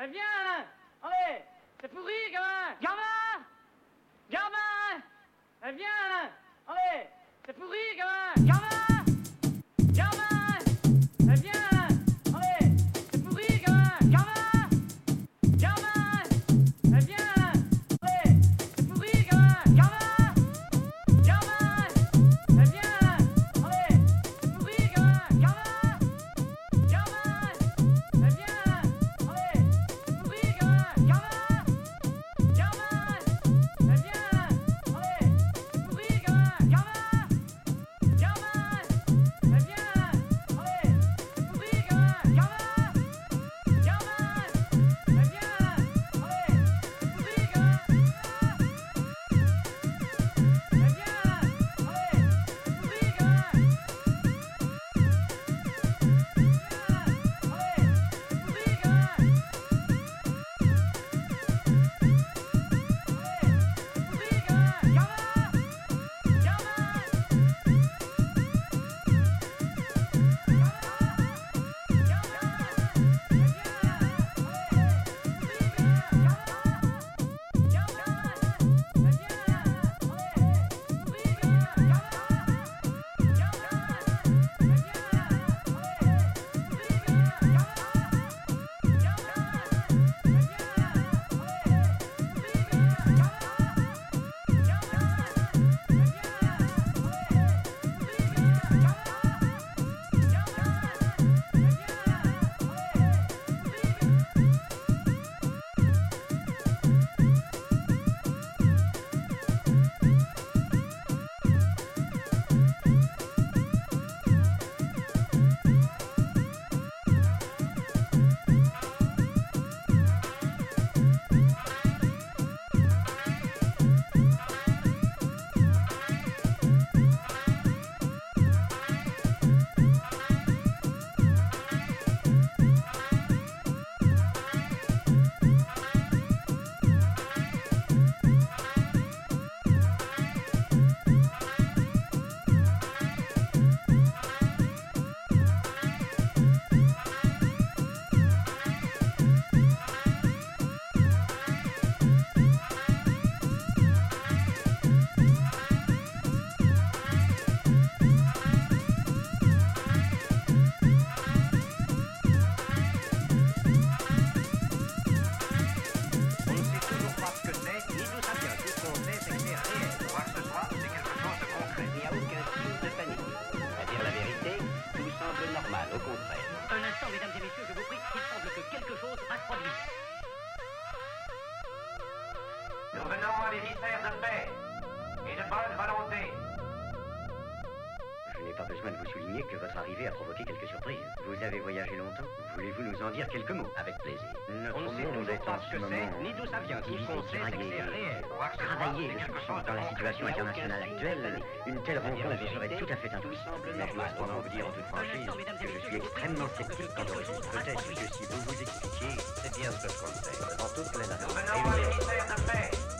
Eh Reviens, Alain Allez C'est pourri, gamin. Gamin! Gamin! Eh Reviens, Alain Allez C'est pourri, gamin. Gamin! Gamin! Eh Reviens en dire quelques mots. Avec plaisir. Notre on ne sait toujours pas ce que c'est, ni d'où ça vient. Tout ce qu'on sait, c'est que réel. Travailler le euh, soupçon dans la situation internationale actuelle, une telle rencontre serait tout à fait impossible. Mais je dois cependant vous dire en toute franchise que je suis extrêmement sceptique quant au résultat. Peut-être que si vous vous expliquiez, c'est bien ce que je comptais. En toute pleine attention. Nous venons à l'émissaire.